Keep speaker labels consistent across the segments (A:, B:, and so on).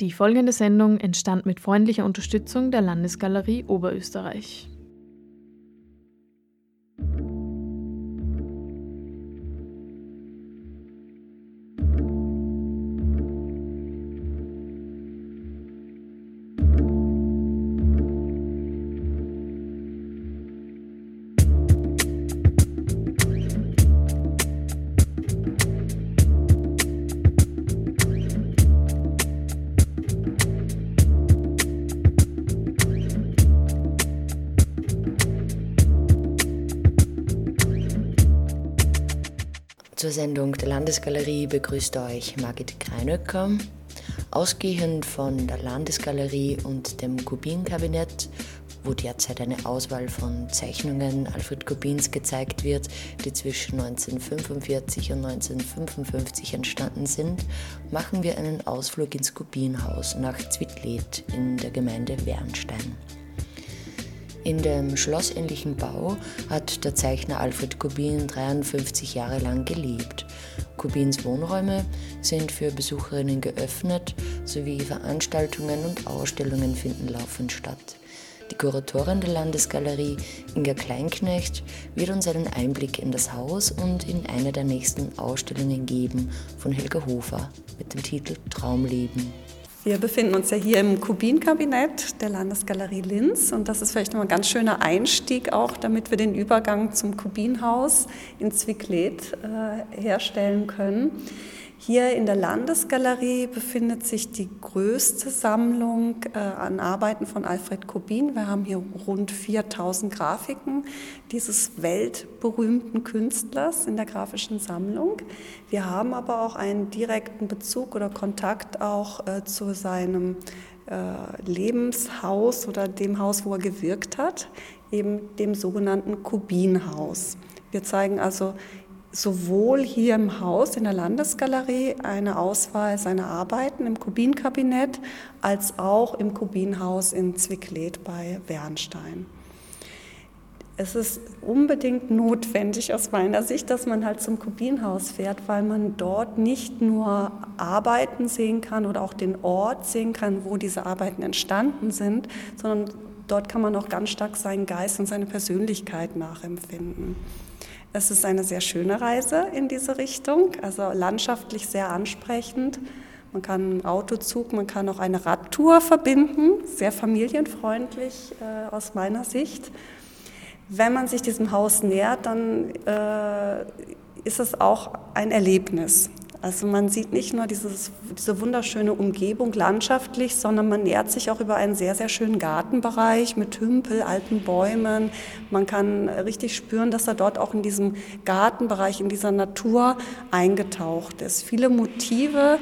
A: Die folgende Sendung entstand mit freundlicher Unterstützung der Landesgalerie Oberösterreich.
B: Zur Sendung der Landesgalerie begrüßt euch Margit Kreinöcker. Ausgehend von der Landesgalerie und dem Kubin-Kabinett, wo derzeit eine Auswahl von Zeichnungen Alfred Kubins gezeigt wird, die zwischen 1945 und 1955 entstanden sind, machen wir einen Ausflug ins Kubinhaus nach Zwicklet in der Gemeinde Wernstein. In dem schlossähnlichen Bau hat der Zeichner Alfred Kubin 53 Jahre lang gelebt. Kubins Wohnräume sind für Besucherinnen geöffnet, sowie Veranstaltungen und Ausstellungen finden laufend statt. Die Kuratorin der Landesgalerie, Inga Kleinknecht, wird uns einen Einblick in das Haus und in eine der nächsten Ausstellungen geben von Helga Hofer mit dem Titel Traumleben.
C: Wir befinden uns ja hier im Kubin-Kabinett der Landesgalerie Linz und das ist vielleicht noch ein ganz schöner Einstieg auch, damit wir den Übergang zum Kubinhaus in Zwicklet äh, herstellen können. Hier in der Landesgalerie befindet sich die größte Sammlung äh, an Arbeiten von Alfred Kubin. Wir haben hier rund 4000 Grafiken dieses weltberühmten Künstlers in der grafischen Sammlung. Wir haben aber auch einen direkten Bezug oder Kontakt auch äh, zu seinem äh, Lebenshaus oder dem Haus, wo er gewirkt hat, eben dem sogenannten Kubinhaus. Wir zeigen also sowohl hier im Haus in der Landesgalerie eine Auswahl seiner Arbeiten im Kubinkabinett als auch im Kubinhaus in Zwicklet bei Wernstein. Es ist unbedingt notwendig aus meiner Sicht, dass man halt zum Kubinhaus fährt, weil man dort nicht nur Arbeiten sehen kann oder auch den Ort sehen kann, wo diese Arbeiten entstanden sind, sondern dort kann man auch ganz stark seinen Geist und seine Persönlichkeit nachempfinden. Es ist eine sehr schöne Reise in diese Richtung, also landschaftlich sehr ansprechend. Man kann einen Autozug, man kann auch eine Radtour verbinden, sehr familienfreundlich äh, aus meiner Sicht. Wenn man sich diesem Haus nähert, dann äh, ist es auch ein Erlebnis. Also man sieht nicht nur dieses, diese wunderschöne Umgebung landschaftlich, sondern man nähert sich auch über einen sehr, sehr schönen Gartenbereich mit Tümpel, alten Bäumen. Man kann richtig spüren, dass er dort auch in diesem Gartenbereich, in dieser Natur eingetaucht ist. Viele Motive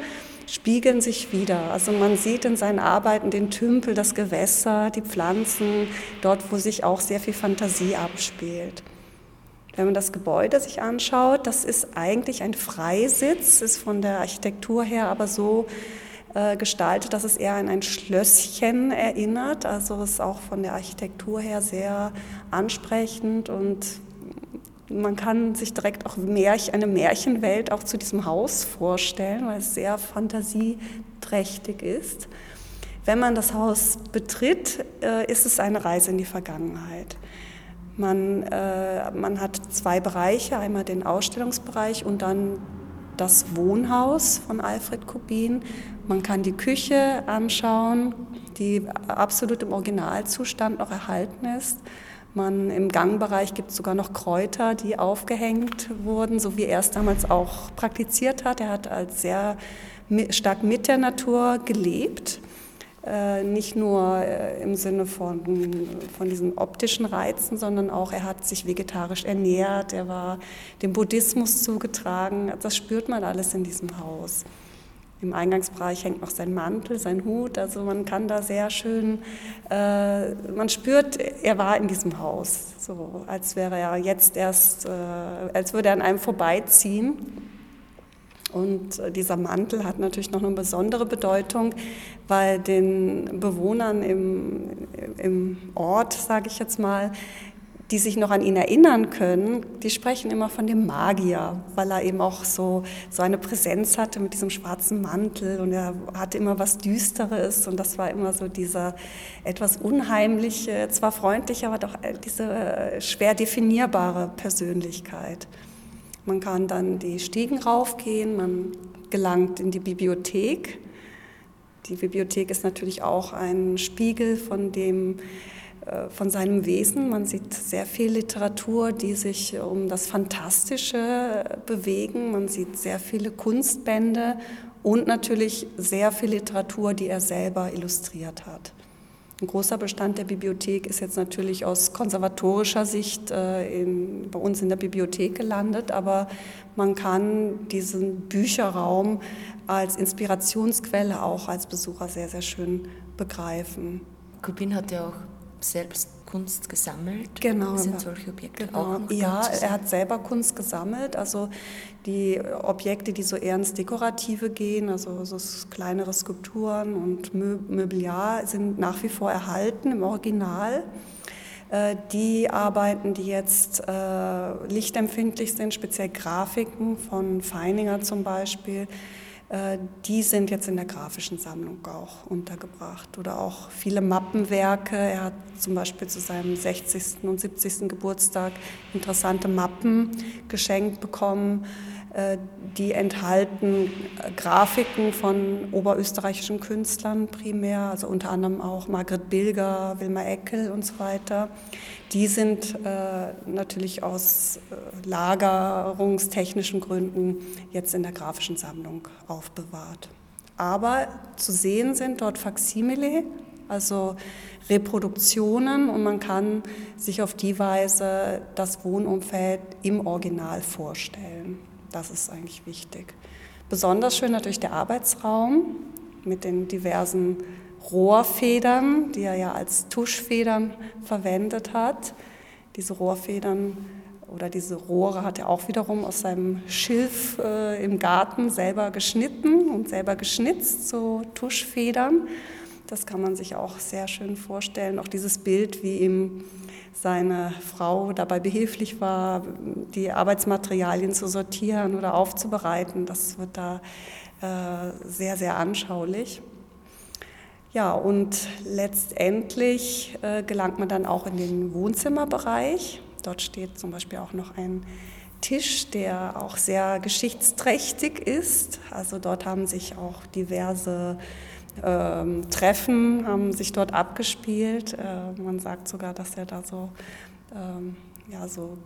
C: spiegeln sich wieder. Also man sieht in seinen Arbeiten den Tümpel, das Gewässer, die Pflanzen, dort, wo sich auch sehr viel Fantasie abspielt. Wenn man das Gebäude sich anschaut, das ist eigentlich ein Freisitz, ist von der Architektur her aber so äh, gestaltet, dass es eher an ein Schlösschen erinnert. Also ist auch von der Architektur her sehr ansprechend und man kann sich direkt auch Märchen, eine Märchenwelt auch zu diesem Haus vorstellen, weil es sehr fantasieträchtig ist. Wenn man das Haus betritt, äh, ist es eine Reise in die Vergangenheit. Man, äh, man hat zwei Bereiche, einmal den Ausstellungsbereich und dann das Wohnhaus von Alfred Kubin. Man kann die Küche anschauen, die absolut im Originalzustand noch erhalten ist. Man, Im Gangbereich gibt es sogar noch Kräuter, die aufgehängt wurden, so wie er es damals auch praktiziert hat. Er hat als sehr stark mit der Natur gelebt nicht nur äh, im Sinne von, von diesen optischen Reizen, sondern auch er hat sich vegetarisch ernährt, er war dem Buddhismus zugetragen. Das spürt man alles in diesem Haus. Im Eingangsbereich hängt noch sein Mantel, sein Hut, also man kann da sehr schön, äh, man spürt, er war in diesem Haus, so als wäre er jetzt erst, äh, als würde er an einem vorbeiziehen. Und äh, dieser Mantel hat natürlich noch eine besondere Bedeutung, weil den Bewohnern im, im Ort, sage ich jetzt mal, die sich noch an ihn erinnern können, die sprechen immer von dem Magier, weil er eben auch so, so eine Präsenz hatte mit diesem schwarzen Mantel und er hatte immer was Düsteres und das war immer so dieser etwas unheimliche, zwar freundliche, aber doch äh, diese äh, schwer definierbare Persönlichkeit. Man kann dann die Stiegen raufgehen, man gelangt in die Bibliothek. Die Bibliothek ist natürlich auch ein Spiegel von dem, äh, von seinem Wesen. Man sieht sehr viel Literatur, die sich um das Fantastische bewegen. Man sieht sehr viele Kunstbände und natürlich sehr viel Literatur, die er selber illustriert hat. Ein großer Bestand der Bibliothek ist jetzt natürlich aus konservatorischer Sicht äh, in, bei uns in der Bibliothek gelandet, aber man kann diesen Bücherraum als Inspirationsquelle auch als Besucher sehr, sehr schön begreifen.
B: Kubin hat ja auch selbst Kunst gesammelt?
C: Genau.
B: Sind solche Objekte
C: genau.
B: auch noch
C: Ja, er hat selber Kunst gesammelt. Also die Objekte, die so eher ins Dekorative gehen, also so kleinere Skulpturen und Möbliar, sind nach wie vor erhalten im Original. Äh, die Arbeiten, die jetzt äh, lichtempfindlich sind, speziell Grafiken von Feininger zum Beispiel, die sind jetzt in der grafischen Sammlung auch untergebracht. Oder auch viele Mappenwerke. Er hat zum Beispiel zu seinem 60. und 70. Geburtstag interessante Mappen geschenkt bekommen. Äh, die enthalten äh, Grafiken von oberösterreichischen Künstlern primär, also unter anderem auch Margret Bilger, Wilma Eckel und so weiter. Die sind äh, natürlich aus lagerungstechnischen Gründen jetzt in der grafischen Sammlung aufbewahrt. Aber zu sehen sind dort Faximile, also Reproduktionen und man kann sich auf die Weise das Wohnumfeld im Original vorstellen. Das ist eigentlich wichtig. Besonders schön natürlich der Arbeitsraum mit den diversen Rohrfedern, die er ja als Tuschfedern verwendet hat. Diese Rohrfedern oder diese Rohre hat er auch wiederum aus seinem Schilf äh, im Garten selber geschnitten und selber geschnitzt, so Tuschfedern. Das kann man sich auch sehr schön vorstellen. Auch dieses Bild, wie ihm seine Frau dabei behilflich war, die Arbeitsmaterialien zu sortieren oder aufzubereiten. Das wird da äh, sehr, sehr anschaulich. Ja, und letztendlich äh, gelangt man dann auch in den Wohnzimmerbereich. Dort steht zum Beispiel auch noch ein Tisch, der auch sehr geschichtsträchtig ist. Also dort haben sich auch diverse ähm, Treffen haben sich dort abgespielt. Äh, man sagt sogar, dass er da so, ähm, ja, so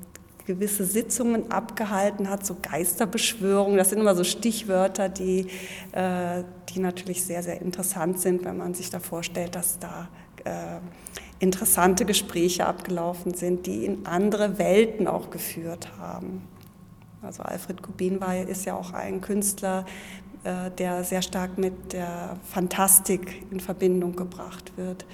C: gewisse Sitzungen abgehalten hat, so Geisterbeschwörungen. Das sind immer so Stichwörter, die, äh, die natürlich sehr, sehr interessant sind, wenn man sich da vorstellt, dass da äh, interessante Gespräche abgelaufen sind, die in andere Welten auch geführt haben. Also Alfred Kubin war, ist ja auch ein Künstler, der sehr stark mit der Fantastik in Verbindung gebracht wird.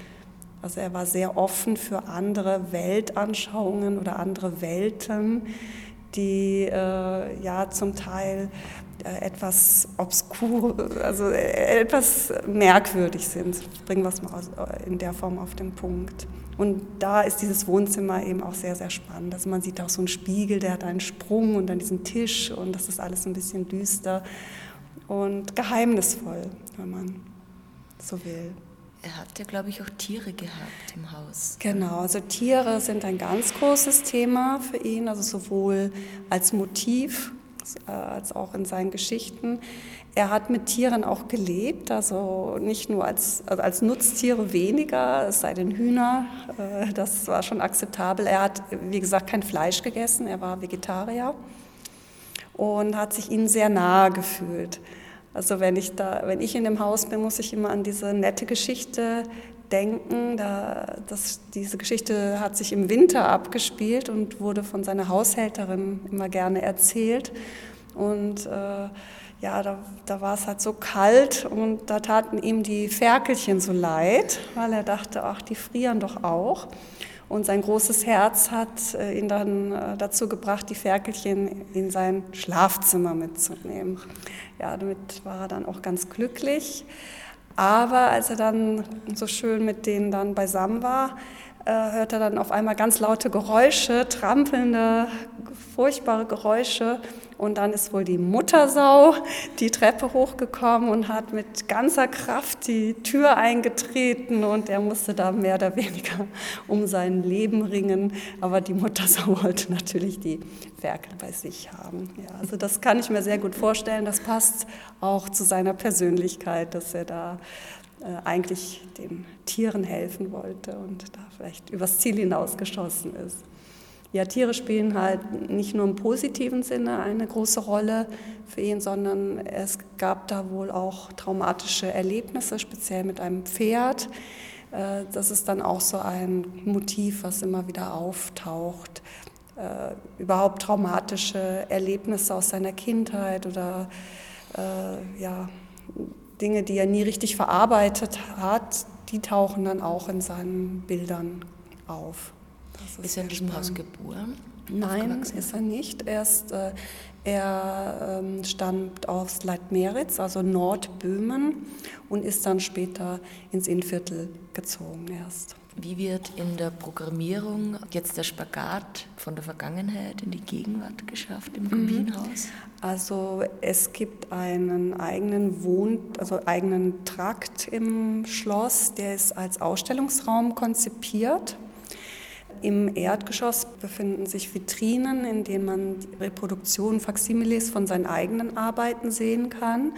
C: Also er war sehr offen für andere Weltanschauungen oder andere Welten, die äh, ja zum Teil äh, etwas obskur, also äh, etwas merkwürdig sind. Bringen wir es mal aus, in der Form auf den Punkt. Und da ist dieses Wohnzimmer eben auch sehr, sehr spannend. Also man sieht auch so einen Spiegel, der hat einen Sprung und dann diesen Tisch und das ist alles ein bisschen düster und geheimnisvoll, wenn man so will.
B: Er hat ja, glaube ich, auch Tiere gehabt im Haus.
C: Genau, also Tiere sind ein ganz großes Thema für ihn, also sowohl als Motiv äh, als auch in seinen Geschichten. Er hat mit Tieren auch gelebt, also nicht nur als, also als Nutztiere weniger, es sei denn Hühner, äh, das war schon akzeptabel. Er hat, wie gesagt, kein Fleisch gegessen, er war Vegetarier und hat sich ihnen sehr nahe gefühlt. Also wenn ich, da, wenn ich in dem Haus bin, muss ich immer an diese nette Geschichte denken. Da, das, diese Geschichte hat sich im Winter abgespielt und wurde von seiner Haushälterin immer gerne erzählt. Und äh, ja, da, da war es halt so kalt und da taten ihm die Ferkelchen so leid, weil er dachte, ach, die frieren doch auch. Und sein großes Herz hat äh, ihn dann äh, dazu gebracht, die Ferkelchen in sein Schlafzimmer mitzunehmen. Ja, damit war er dann auch ganz glücklich. Aber als er dann so schön mit denen dann beisammen war, äh, hört er dann auf einmal ganz laute Geräusche, trampelnde, furchtbare Geräusche. Und dann ist wohl die Muttersau die Treppe hochgekommen und hat mit ganzer Kraft die Tür eingetreten und er musste da mehr oder weniger um sein Leben ringen. Aber die Muttersau wollte natürlich die Werke bei sich haben. Ja, also das kann ich mir sehr gut vorstellen. Das passt auch zu seiner Persönlichkeit, dass er da äh, eigentlich den Tieren helfen wollte und da vielleicht übers Ziel hinausgeschossen ist. Ja, Tiere spielen halt nicht nur im positiven Sinne eine große Rolle für ihn, sondern es gab da wohl auch traumatische Erlebnisse, speziell mit einem Pferd. Äh, das ist dann auch so ein Motiv, was immer wieder auftaucht. Äh, überhaupt traumatische Erlebnisse aus seiner Kindheit oder ja, Dinge, die er nie richtig verarbeitet hat, die tauchen dann auch in seinen Bildern auf.
B: Ist, ist er in diesem Haus geboren?
C: Nein, ist er nicht. Er, ist, äh, er ähm, stammt aus Leitmeritz, also Nordböhmen, und ist dann später ins Innviertel gezogen erst.
B: Wie wird in der Programmierung jetzt der Spagat von der Vergangenheit in die Gegenwart geschafft im Kubinhaus?
C: Also es gibt einen eigenen Wohn, also eigenen Trakt im Schloss, der ist als Ausstellungsraum konzipiert. Im Erdgeschoss befinden sich Vitrinen, in denen man Reproduktionen, Faximiles von seinen eigenen Arbeiten sehen kann.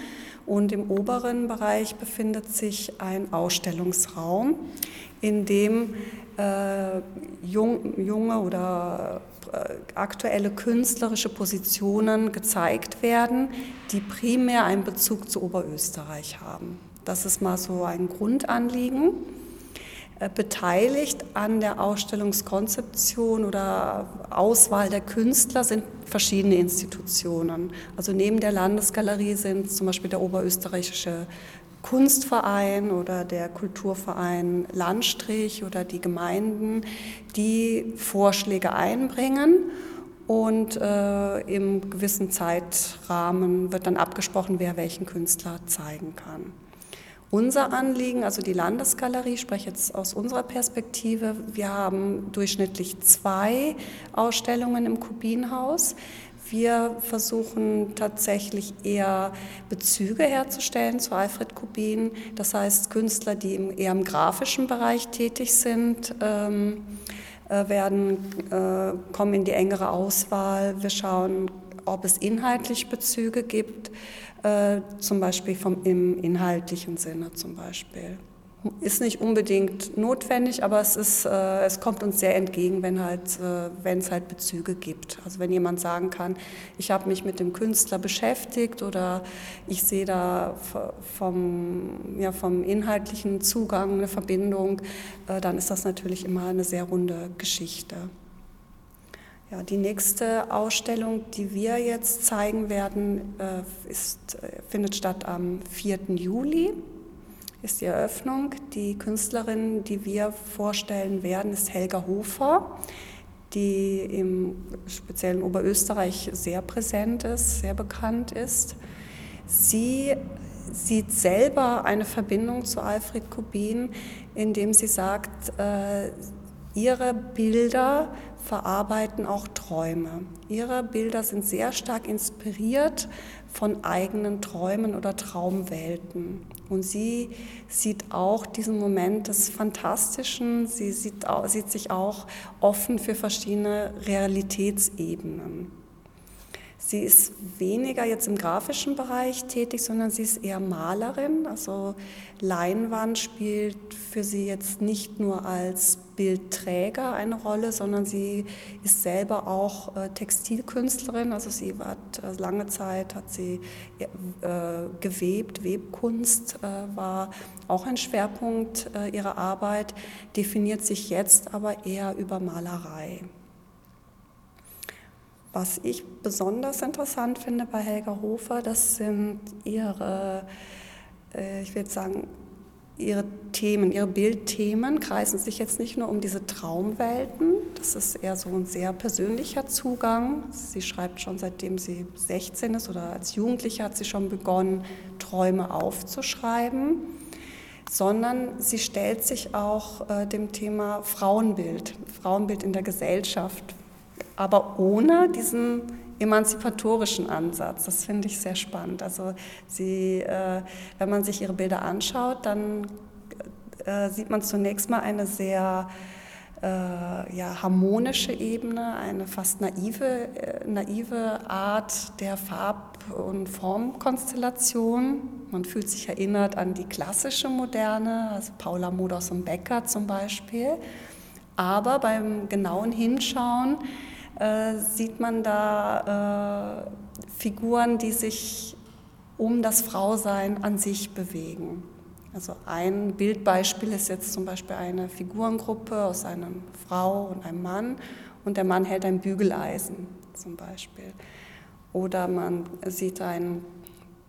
C: Und im oberen Bereich befindet sich ein Ausstellungsraum, in dem äh, jung, junge oder äh, aktuelle künstlerische Positionen gezeigt werden, die primär einen Bezug zu Oberösterreich haben. Das ist mal so ein Grundanliegen. Äh, beteiligt an der Ausstellungskonzeption oder Auswahl der Künstler sind verschiedene Institutionen. Also neben der Landesgalerie sind zum Beispiel der Oberösterreichische Kunstverein oder der Kulturverein Landstrich oder die Gemeinden, die Vorschläge einbringen und äh, im gewissen Zeitrahmen wird dann abgesprochen, wer welchen Künstler zeigen kann. Unser Anliegen, also die Landesgalerie, ich spreche jetzt aus unserer Perspektive, wir haben durchschnittlich zwei Ausstellungen im Kubinhaus. Wir versuchen tatsächlich eher Bezüge herzustellen zu Alfred Kubin, das heißt Künstler, die eher im grafischen Bereich tätig sind. Ähm, äh, werden, äh, kommen in die engere Auswahl. Wir schauen, ob es inhaltlich Bezüge gibt äh, zum Beispiel vom, im inhaltlichen Sinne zum Beispiel. Ist nicht unbedingt notwendig, aber es, ist, äh, es kommt uns sehr entgegen, wenn, halt, äh, es halt Bezüge gibt. Also wenn jemand sagen kann, ich habe mich mit dem Künstler beschäftigt oder ich sehe da vom, ja, vom inhaltlichen Zugang eine Verbindung, äh, dann ist das natürlich immer eine sehr runde Geschichte. Ja, die nächste Ausstellung, die wir jetzt zeigen werden, äh, ist, äh, findet statt am 4. Juli, ist die Eröffnung. Die Künstlerin, die wir vorstellen werden, ist Helga Hofer, die im speziellen Oberösterreich sehr präsent ist, sehr bekannt ist. Sie sieht selber eine Verbindung zu Alfred Kubin, indem sie sagt, äh, ihre Bilder verarbeiten auch Träume. Ihre Bilder sind sehr stark inspiriert von eigenen Träumen oder Traumwelten. Und sie sieht auch diesen Moment des Fantastischen, sie sieht, sieht sich auch offen für verschiedene Realitätsebenen. Sie ist weniger jetzt im grafischen Bereich tätig, sondern sie ist eher Malerin. Also Leinwand spielt für sie jetzt nicht nur als Bildträger eine Rolle, sondern sie ist selber auch äh, Textilkünstlerin. Also sie hat äh, lange Zeit hat sie äh, gewebt, Webkunst war auch ein Schwerpunkt ihrer Arbeit, definiert sich jetzt aber eher über Malerei. Was ich besonders interessant finde bei Helga Hofer, das sind ihre, äh, ich würde sagen, ihre Themen, ihre Bildthemen kreisen sich jetzt nicht nur um diese Traumwelten, das ist eher so ein sehr persönlicher Zugang. Sie schreibt schon seitdem sie 16 ist oder als Jugendliche hat sie schon begonnen, Träume aufzuschreiben. sondern sie stellt sich auch äh, dem Thema Frauenbild, Frauenbild in der Gesellschaft, aber ohne diesen emanzipatorischen Ansatz. Das finde ich sehr spannend. Also sie, äh, wenn man sich ihre Bilder anschaut, dann äh, sieht man zunächst mal eine sehr äh, ja, harmonische Ebene, eine fast naive, äh, naive Art der Farb- und Formkonstellation. Man fühlt sich erinnert an die klassische Moderne, also Paula Moders und Becker zum Beispiel. Aber beim genauen Hinschauen äh, sieht man da äh, Figuren, die sich um das Frausein an sich bewegen. Also ein Bildbeispiel ist jetzt zum Beispiel eine Figurengruppe aus einer Frau und einem Mann und der Mann hält ein Bügeleisen zum Beispiel. Oder man sieht ein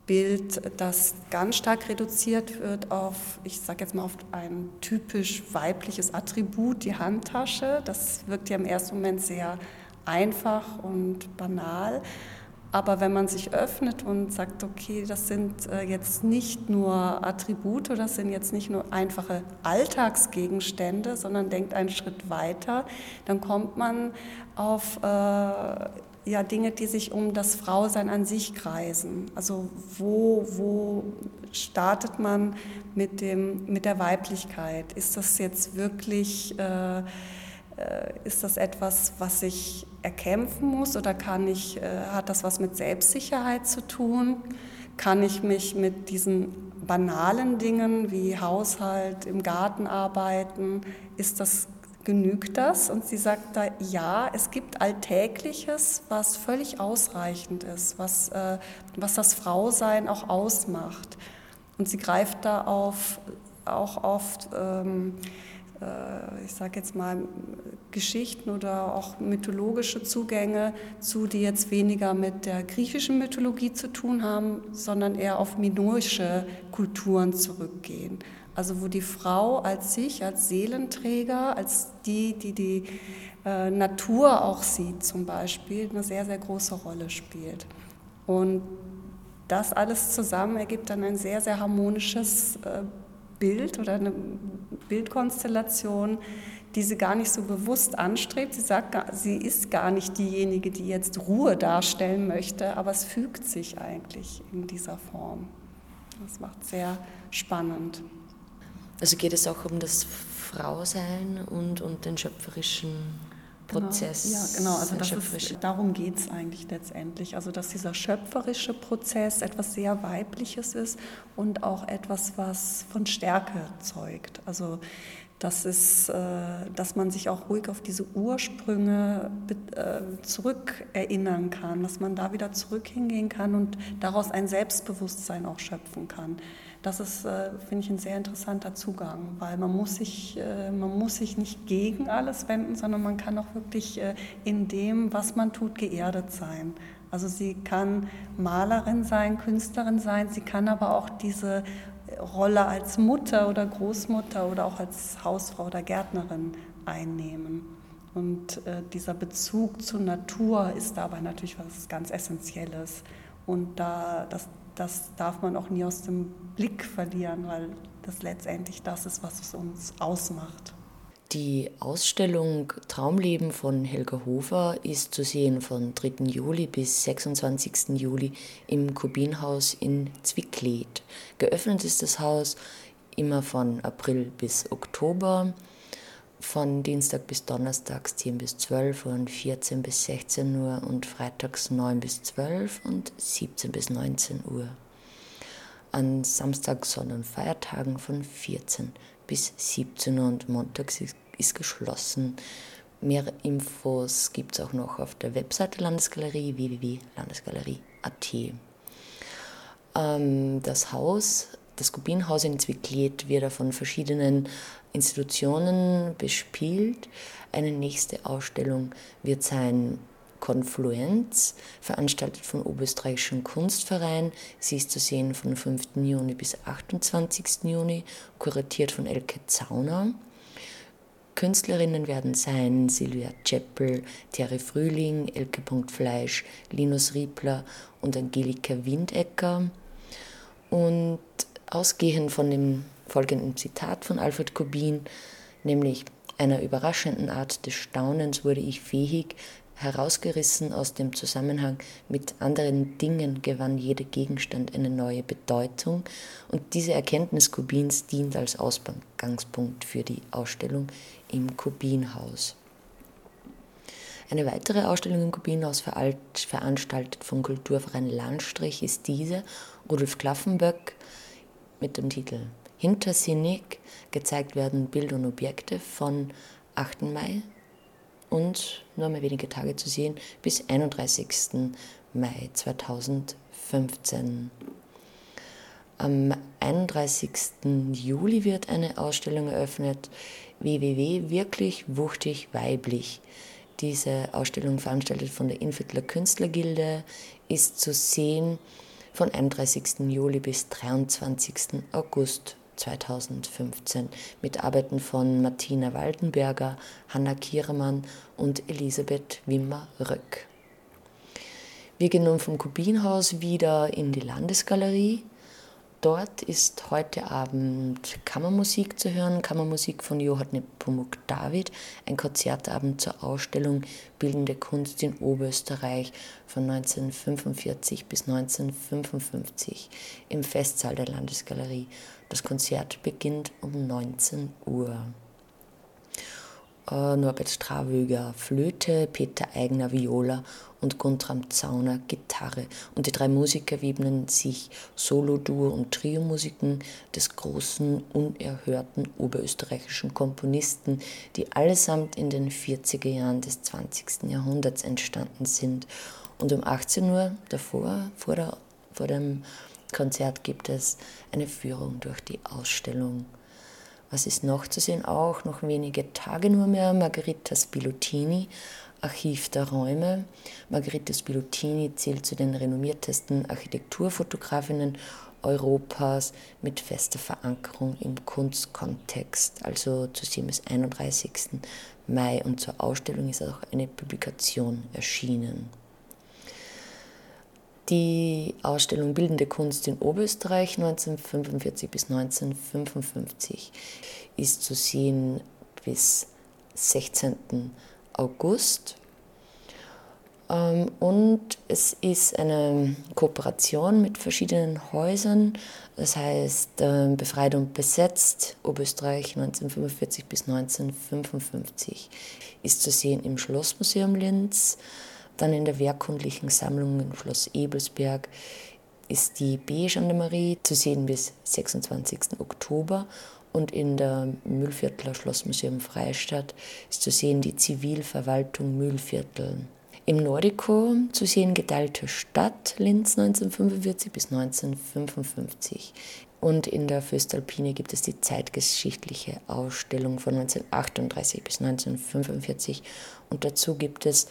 C: Bild, das ganz stark reduziert wird auf, ich sage jetzt mal, auf ein typisch weibliches Attribut, die Handtasche. Das wirkt ja im ersten Moment sehr einfach und banal. Aber wenn man sich öffnet und sagt, okay, das sind äh, jetzt nicht nur Attribute, das sind jetzt nicht nur einfache Alltagsgegenstände, sondern denkt einen Schritt weiter, dann kommt man auf äh, ja, Dinge, die sich um das Frausein an sich kreisen. Also wo, wo startet man mit, dem, mit der Weiblichkeit? Ist das jetzt wirklich... Äh, äh, ist das etwas, was ich erkämpfen muss oder kann ich, äh, hat das was mit Selbstsicherheit zu tun? Kann ich mich mit diesen banalen Dingen wie Haushalt, im Garten arbeiten, ist das, genügt das? Und sie sagt da, ja, es gibt Alltägliches, was völlig ausreichend ist, was, äh, was das Frausein auch ausmacht. Und sie greift da auf, auch oft... Ähm, äh, ich sage jetzt mal, Geschichten oder auch mythologische Zugänge zu, die jetzt weniger mit der griechischen Mythologie zu tun haben, sondern eher auf minoische Kulturen zurückgehen. Also wo die Frau als sich, als Seelenträger, als die, die die äh, Natur auch sieht zum Beispiel, eine sehr, sehr große Rolle spielt. Und das alles zusammen ergibt dann ein sehr, sehr harmonisches äh, Bild oder eine Bildkonstellation, die sie gar nicht so bewusst anstrebt. Sie sagt, sie ist gar nicht diejenige, die jetzt Ruhe darstellen möchte, aber es fügt sich eigentlich in dieser Form. Das macht sehr spannend.
B: Also geht es auch um das Frausein und, und den schöpferischen
C: Genau. Prozess. Genau. Ja, genau. Also das ist, darum geht es eigentlich letztendlich. Also dass dieser schöpferische Prozess etwas sehr Weibliches ist und auch etwas, was von Stärke zeugt. Also das ist, äh, dass man sich auch ruhig auf diese Ursprünge äh, zurückerinnern kann, dass man da wieder zurück hingehen kann und daraus ein Selbstbewusstsein auch schöpfen kann. Das ist, äh, finde ich, ein sehr interessanter Zugang, weil man muss, sich, man muss sich nicht gegen alles wenden, sondern man kann auch wirklich in dem, was man tut, geerdet sein. Also sie kann Malerin sein, Künstlerin sein, sie kann aber auch diese Rolle als Mutter oder Großmutter oder auch als Hausfrau oder Gärtnerin einnehmen. Und äh, dieser Bezug zur Natur ist dabei natürlich was ganz Essentielles. Und da, das, das darf man auch nie aus dem Blick verlieren, weil das letztendlich das ist, was es uns ausmacht.
B: Die Ausstellung Traumleben von Helga Hofer ist zu sehen von 3. Juli bis 26. Juli im Kubinhaus in Zwicklied. Geöffnet ist das Haus immer von April bis Oktober, von Dienstag bis Donnerstags 10 bis 12 Uhr und 14 bis 16 Uhr und freitags 9 bis 12 und 17 bis 19 Uhr. An Samstag, Sonntag und Feiertagen von 14 bis 17 Uhr und montags ist geschlossen. Mehr Infos gibt es auch noch auf der Webseite Landesgalerie www.landesgalerie.at. Ähm, das Haus, das Kubinhaus in Zwicklied, wird von verschiedenen Institutionen bespielt. Eine nächste Ausstellung wird sein Konfluenz, veranstaltet vom Oberösterreichischen Kunstverein. Sie ist zu sehen von 5. Juni bis 28. Juni, kuratiert von Elke Zauner. Künstlerinnen werden sein Silvia Czeppel, Terry Frühling, Elke Fleisch, Linus Riebler und Angelika Windecker. Und ausgehend von dem folgendem Zitat von Alfred Kubin, nämlich einer überraschenden Art des Staunens wurde ich fähig, herausgerissen aus dem Zusammenhang mit anderen Dingen gewann jeder Gegenstand eine neue Bedeutung und diese Erkenntnis Kubins dient als Ausgangspunkt für die Ausstellung im Kubinhaus. Eine weitere Ausstellung im Kubinhaus veranstaltet vom Kulturverein Landstrich ist diese, Rudolf Klaffenböck, mit dem Titel Hintersinnig. Gezeigt werden Bilder und Objekte von 8. Mai und nur mal wenige Tage zu sehen bis 31. Mai 2015. Am 31. Juli wird eine Ausstellung eröffnet, www wirklich wuchtig weiblich. Diese Ausstellung, veranstaltet von der Inviertler Künstlergilde, ist zu sehen von 31. Juli bis 23. August 2015 mit Arbeiten von Martina Waldenberger, Hanna Kiermann und Elisabeth Wimmer-Röck. Wir gehen nun vom Kubinhaus wieder in die Landesgalerie Dort ist heute Abend Kammermusik zu hören, Kammermusik von Johann Nepomuk David, ein Konzertabend zur Ausstellung Bildende Kunst in Oberösterreich von 1945 bis 1955 im Festsaal der Landesgalerie. Das Konzert beginnt um 19 Uhr. Äh, Norbert Strawöger Flöte, Peter Eigner Viola und Guntram Zauner Gitarre. Und die drei Musiker widmen sich Solo-, Duo- und Trio-Musiken des großen, unerhörten oberösterreichischen Komponisten, die allesamt in den 40er Jahren des 20. Jahrhunderts entstanden sind. Und um 18 Uhr davor, vor, der, vor dem Konzert, gibt es eine Führung durch die Ausstellung. Was ist noch zu sehen? Auch noch wenige Tage nur mehr. Margherita Spilotini, Archiv der Räume. Margherita Spilotini zählt zu den renommiertesten Architekturfotografinnen Europas mit fester Verankerung im Kunstkontext, also zu sehen bis 31. Mai und zur Ausstellung ist auch eine Publikation erschienen. Die Ausstellung Bildende Kunst in Oberösterreich 1945 bis 1955 ist zu sehen bis 16. August. Ähm, und es ist eine Kooperation mit verschiedenen Häusern, das heißt ähm, Befreit und Besetzt, Oberösterreich 1945 bis 1955, ist zu sehen im Schlossmuseum Linz. Dann in der Werkkundlichen Sammlung im Schloss Ebelsberg ist die B-Gendarmerie zu sehen bis 26. Oktober und in der Mühlviertler Schlossmuseum Freistadt ist zu sehen die Zivilverwaltung Mühlviertel. Im Nordico zu sehen Geteilte Stadt Linz 1945 bis 1955. Und in der Föstalpine gibt es die zeitgeschichtliche Ausstellung von 1938 bis 1945. Und dazu gibt es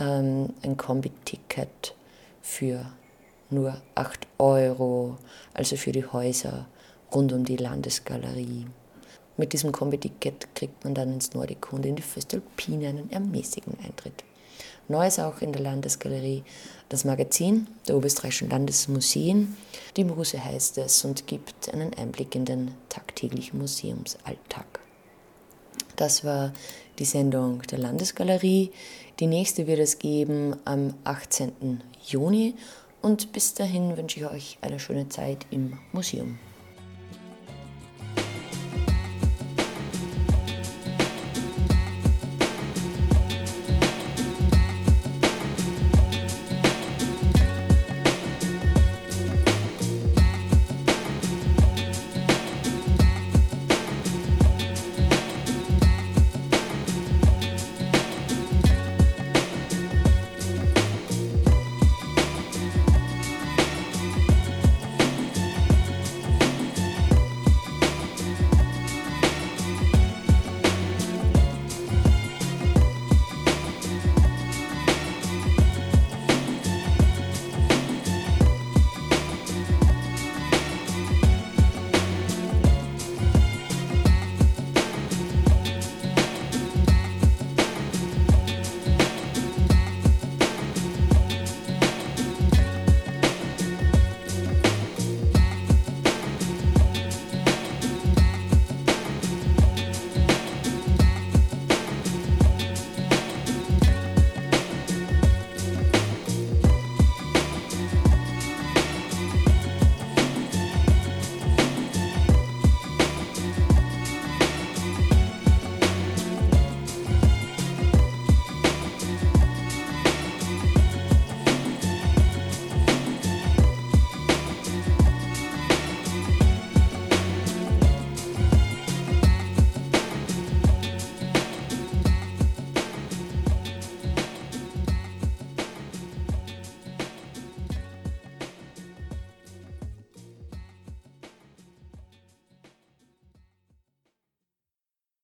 B: ähm, ein Kombi-Ticket für nur 8 Euro, also für die Häuser rund um die Landesgalerie. Mit diesem Kombi-Ticket kriegt man dann ins Nordic und in die Föstalpine einen ermäßigen Eintritt. Neu ist auch in der Landesgalerie das Magazin der Oberösterreichischen Landesmuseen. Die Muse heißt es und gibt einen Einblick in den tagtäglichen Museumsalltag. Das war die Sendung der Landesgalerie. Die nächste wird es geben am 18. Juni und bis dahin wünsche ich euch eine schöne Zeit im Museum.